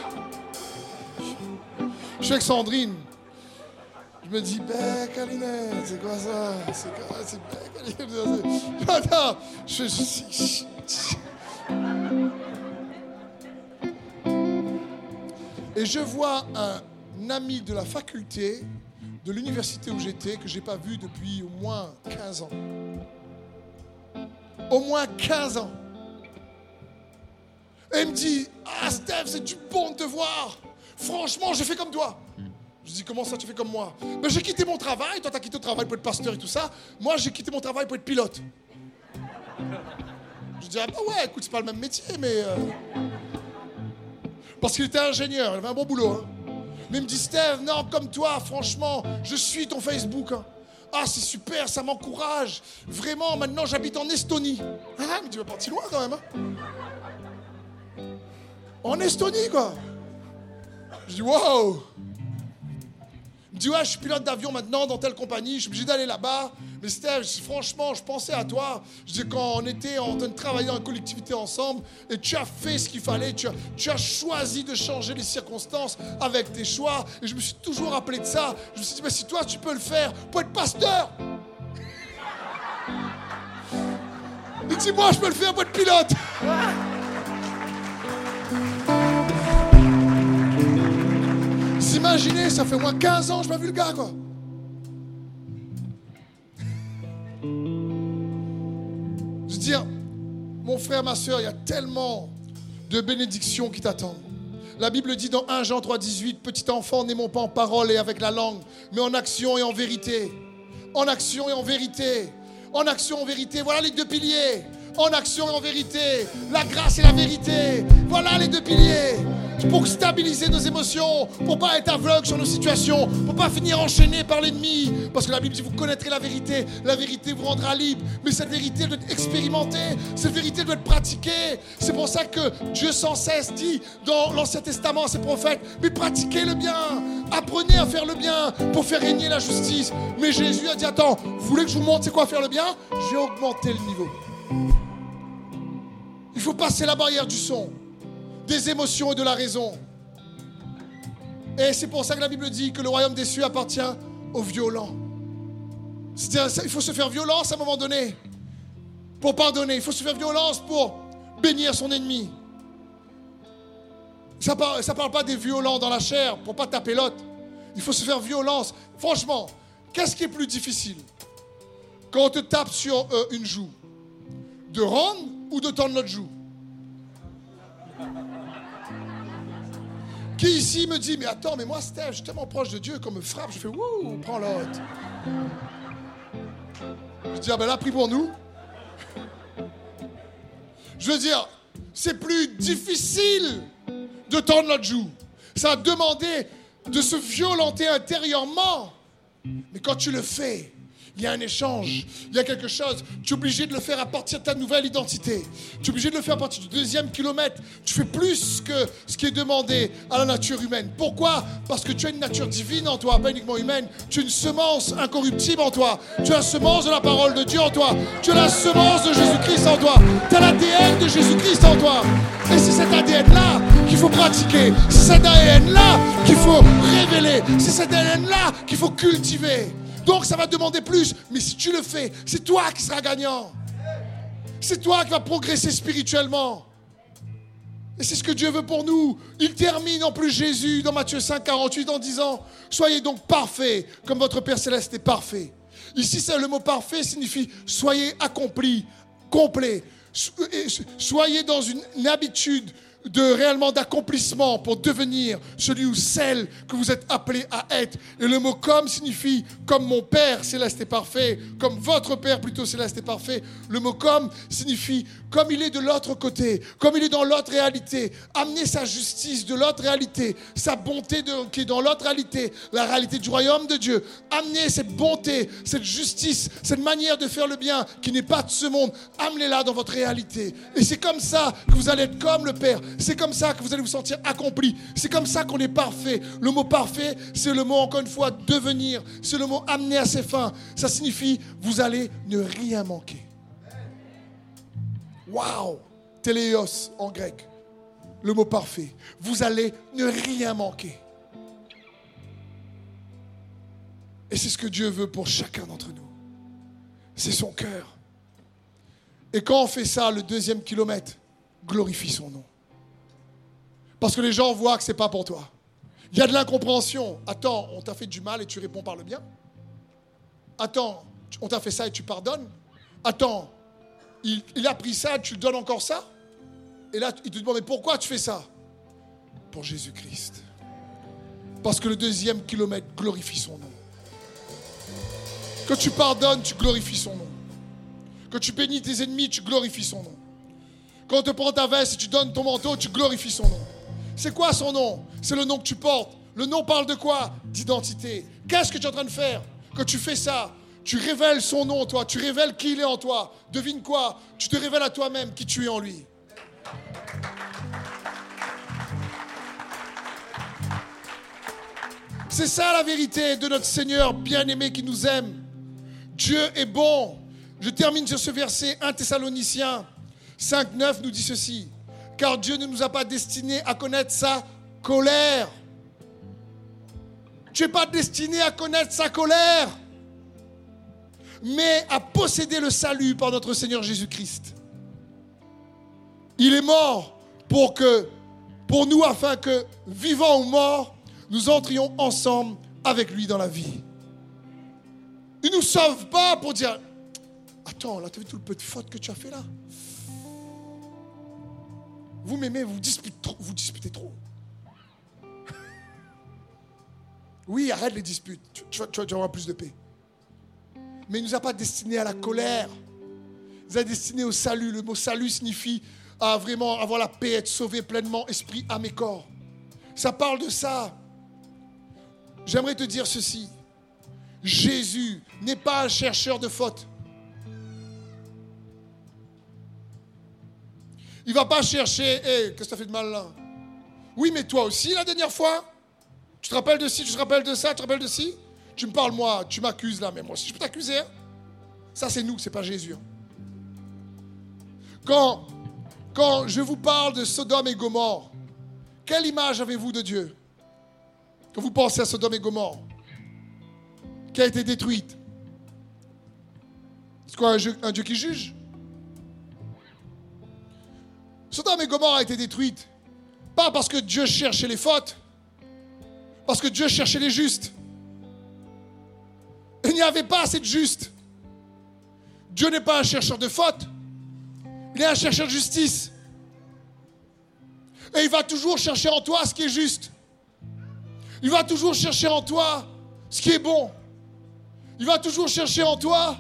Je suis avec Sandrine. Je me dis, ben, Calinette, c'est quoi ça? C'est quoi C'est ben, Attends, je, je- Et je vois un ami de la faculté de l'université où j'étais que j'ai pas vu depuis au moins 15 ans. Au moins 15 ans. Et il me dit Ah, Steph, c'est du bon de te voir. Franchement, j'ai fait comme toi. Je dis Comment ça, tu fais comme moi? Mais j'ai quitté mon travail. Toi, tu as quitté ton travail pour être pasteur et tout ça. Moi, j'ai quitté mon travail pour être pilote. Je dis Ah, bah ouais, écoute, c'est pas le même métier, mais. euh, Parce qu'il était ingénieur, il avait un bon boulot. hein. Mais il me dit Steve, non, comme toi, franchement, je suis ton Facebook. hein. Ah, c'est super, ça m'encourage. Vraiment, maintenant, j'habite en Estonie. Ah, mais tu vas partir loin quand même. hein. En Estonie, quoi. Je dis, waouh. Il me dit, ouais, je suis pilote d'avion maintenant dans telle compagnie, je suis obligé d'aller là-bas. Mais Steve, franchement, je pensais à toi. Je dis, quand on était en train de travailler une collectivité ensemble, et tu as fait ce qu'il fallait, tu as, tu as choisi de changer les circonstances avec tes choix. Et je me suis toujours rappelé de ça. Je me suis dit, mais si toi, tu peux le faire pour être pasteur. Il dit, moi, je peux le faire pour être pilote. imaginez, ça fait moins 15 ans que je n'ai pas vu. Je veux dire, mon frère, ma soeur, il y a tellement de bénédictions qui t'attendent. La Bible dit dans 1 Jean 3, 18, Petit enfant, n'aimons pas en parole et avec la langue, mais en action et en vérité. En action et en vérité. En action et en vérité. Voilà les deux piliers. En action et en vérité. La grâce et la vérité. Voilà les deux piliers. Pour stabiliser nos émotions, pour pas être aveugle sur nos situations, pour pas finir enchaîné par l'ennemi. Parce que la Bible dit vous connaîtrez la vérité, la vérité vous rendra libre. Mais cette vérité doit être expérimentée, cette vérité doit être pratiquée. C'est pour ça que Dieu sans cesse dit dans l'Ancien Testament à ses prophètes mais pratiquez le bien, apprenez à faire le bien pour faire régner la justice. Mais Jésus a dit attends, vous voulez que je vous montre c'est quoi faire le bien? J'ai augmenté le niveau. Il faut passer la barrière du son des émotions et de la raison. Et c'est pour ça que la Bible dit que le royaume des cieux appartient aux violents. C'est-à-dire, il faut se faire violence à un moment donné pour pardonner. Il faut se faire violence pour bénir son ennemi. Ça ne parle pas des violents dans la chair pour pas taper l'autre. Il faut se faire violence. Franchement, qu'est-ce qui est plus difficile? Quand on te tape sur euh, une joue De rendre ou de tendre l'autre joue Qui ici me dit, mais attends, mais moi, Steph, je suis tellement proche de Dieu, qu'on me frappe, je fais, wouh, prends l'autre. Je dis, ah ben là, prie pour nous. Je veux dire, c'est plus difficile de tendre notre joue. Ça a demandé de se violenter intérieurement. Mais quand tu le fais, il y a un échange, il y a quelque chose. Tu es obligé de le faire à partir de ta nouvelle identité. Tu es obligé de le faire à partir du deuxième kilomètre. Tu fais plus que ce qui est demandé à la nature humaine. Pourquoi? Parce que tu as une nature divine en toi, pas uniquement humaine. Tu as une semence incorruptible en toi. Tu as la semence de la parole de Dieu en toi. Tu as la semence de Jésus-Christ en toi. Tu as l'ADN de Jésus-Christ en toi. Et c'est cet ADN-là qu'il faut pratiquer. C'est cet ADN-là qu'il faut révéler. C'est cet ADN-là qu'il faut cultiver. Donc ça va demander plus, mais si tu le fais, c'est toi qui seras gagnant. C'est toi qui vas progresser spirituellement. Et c'est ce que Dieu veut pour nous. Il termine en plus Jésus dans Matthieu 5, 48 en disant Soyez donc parfaits comme votre Père Céleste est parfait. Ici, le mot parfait signifie soyez accomplis, complet. So- et Soyez dans une habitude de réellement d'accomplissement pour devenir celui ou celle que vous êtes appelé à être. Et le mot comme signifie comme mon Père céleste est parfait, comme votre Père plutôt céleste est parfait. Le mot comme signifie comme il est de l'autre côté, comme il est dans l'autre réalité. Amener sa justice de l'autre réalité, sa bonté qui est dans l'autre réalité, la réalité du royaume de Dieu. Amener cette bonté, cette justice, cette manière de faire le bien qui n'est pas de ce monde. Amenez-la dans votre réalité. Et c'est comme ça que vous allez être comme le Père. C'est comme ça que vous allez vous sentir accompli. C'est comme ça qu'on est parfait. Le mot parfait, c'est le mot, encore une fois, devenir. C'est le mot amener à ses fins. Ça signifie vous allez ne rien manquer. Waouh Téléos en grec. Le mot parfait. Vous allez ne rien manquer. Et c'est ce que Dieu veut pour chacun d'entre nous. c'est son cœur. Et quand on fait ça, le deuxième kilomètre, glorifie son nom. Parce que les gens voient que ce n'est pas pour toi. Il y a de l'incompréhension. Attends, on t'a fait du mal et tu réponds par le bien Attends, on t'a fait ça et tu pardonnes Attends, il, a pris ça, et tu lui donnes encore ça Et là, il te demande, mais pourquoi tu fais ça? Pour Jésus-Christ. Parce que le deuxième kilomètre glorifie son nom. Que tu pardonnes, tu glorifies son nom. Que tu bénis tes ennemis, tu glorifies son nom. Quand on te prend ta veste et tu donnes ton manteau, tu glorifies son nom. C'est quoi son nom? C'est le nom que tu portes. Le nom parle de quoi? D'identité. Qu'est-ce que tu es en train de faire? Quand tu fais ça, tu révèles son nom en toi, tu révèles qui il est en toi. Devine quoi? Tu te révèles à toi-même qui tu es en lui. C'est ça la vérité de notre Seigneur bien-aimé qui nous aime. Dieu est bon. Je termine sur ce verset 1 Thessaloniciens 5, 9 nous dit ceci. Car Dieu ne nous a pas destinés à connaître sa colère. Tu n'es pas destiné à connaître sa colère, mais à posséder le salut par notre Seigneur Jésus-Christ. Il est mort pour que, pour nous, afin que, vivant ou mort, nous entrions ensemble avec lui dans la vie. Il ne nous sauve pas pour dire Attends, là, tu as vu tout le peu de fautes que tu as fait là? Vous m'aimez, vous disputez trop. Oui, arrête les disputes. Tu, tu, tu, auras plus de paix. Mais il ne nous a pas destinés à la colère. Il nous a destinés au salut. Le mot salut signifie à vraiment avoir la paix, être sauvé pleinement, esprit, âme et corps. Ça parle de ça. J'aimerais te dire ceci. Jésus n'est pas un chercheur de fautes. Il ne va pas chercher, hé, qu'est-ce que as fait de mal là? Oui, mais toi aussi la dernière fois? Tu te rappelles de ci, tu te rappelles de ça, tu te rappelles de ci? Tu me parles moi, tu m'accuses là, mais moi aussi je peux t'accuser. Hein? ça c'est nous, c'est pas Jésus. Hein. Quand, quand je vous parle de Sodome et Gomorre, quelle image avez-vous de Dieu? Quand vous pensez à Sodome et Gomorre qui a été détruite. C'est quoi un Dieu, qui juge? Sodome et Gomorre a été détruite. Pas parce que Dieu cherchait les fautes, parce que Dieu cherchait les justes. Il n'y avait pas assez de justes. Dieu n'est pas un chercheur de fautes, il est un chercheur de justice. Et il va toujours chercher en toi ce qui est juste. Il va toujours chercher en toi ce qui est bon. Il va toujours chercher en toi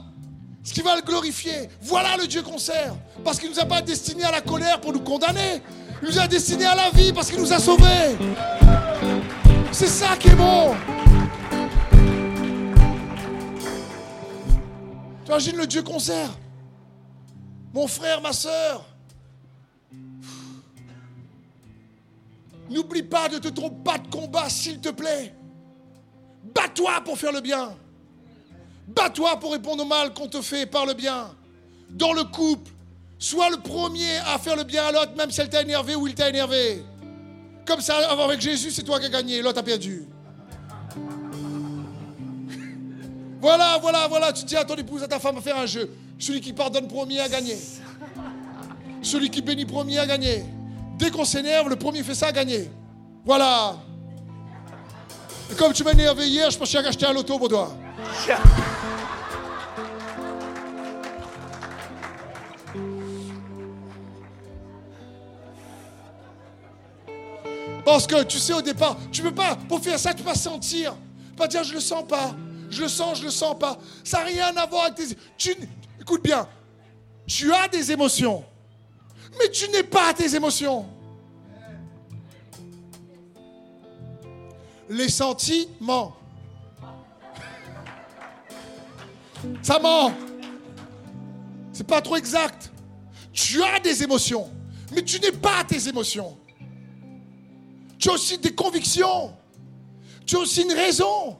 ce qui va le glorifier. Voilà le Dieu qu'on sert. Parce qu'il ne nous a pas destinés à la colère pour nous condamner. Il nous a destinés à la vie parce qu'il nous a sauvés. C'est ça qui est bon. Tu imagines le Dieu qu'on Mon frère, ma soeur. N'oublie pas de te tromper de combat, s'il te plaît. Bats-toi pour faire le bien. Bats-toi pour répondre au mal qu'on te fait par le bien. Dans le couple, sois le premier à faire le bien à l'autre, même si elle t'a énervé ou il t'a énervé. Comme ça, avec Jésus, c'est toi qui as gagné, l'autre a perdu. Voilà, voilà, voilà. Tu dis à ton épouse, à ta femme, à faire un jeu. Celui qui pardonne premier a gagné. Celui qui bénit premier a gagné. Dès qu'on s'énerve, le premier fait ça a gagné. Voilà. Comme tu m'as énervé hier, je pensais acheter un loto pour Parce que tu sais au départ, tu peux pas, pour faire ça, tu peux pas sentir. Pas dire je le sens pas. Je le sens, je le sens pas. Ça n'a rien à voir avec tes. Tu, écoute bien, tu as des émotions, mais tu n'es pas tes émotions. Les sentiments. Ça ment. C'est pas trop exact. Tu as des émotions, mais tu n'es pas tes émotions. Tu as aussi des convictions. Tu as aussi une raison.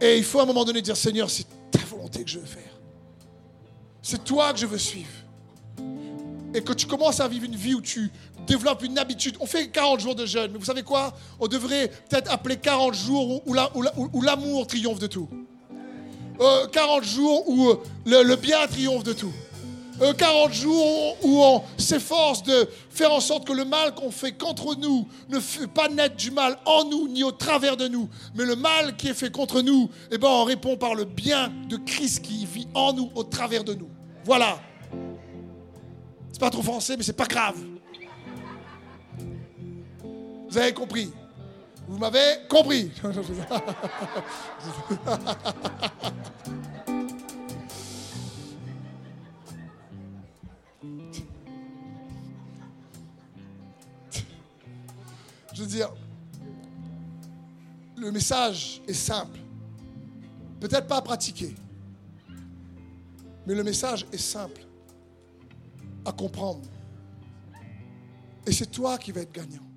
Et il faut à un moment donné dire Seigneur, c'est ta volonté que je veux faire. C'est toi que je veux suivre. Et que tu commences à vivre une vie où tu développes une habitude. On fait 40 jours de jeûne, mais vous savez quoi? On devrait peut-être appeler 40 jours où, où l'amour triomphe de tout. Euh, 40 jours où euh, le, bien triomphe de tout. Euh, 40 jours où on s'efforce de faire en sorte que le mal qu'on fait contre nous ne fait pas naître du mal en nous ni au travers de nous, mais le mal qui est fait contre nous, eh ben on répond par le bien de Christ qui vit en nous, au travers de nous. Voilà. C'est pas trop français, mais c'est pas grave. Vous avez compris Vous m'avez compris Je veux dire, le message est simple. Peut-être pas à pratiquer, mais le message est simple à comprendre. Et c'est toi qui vas être gagnant.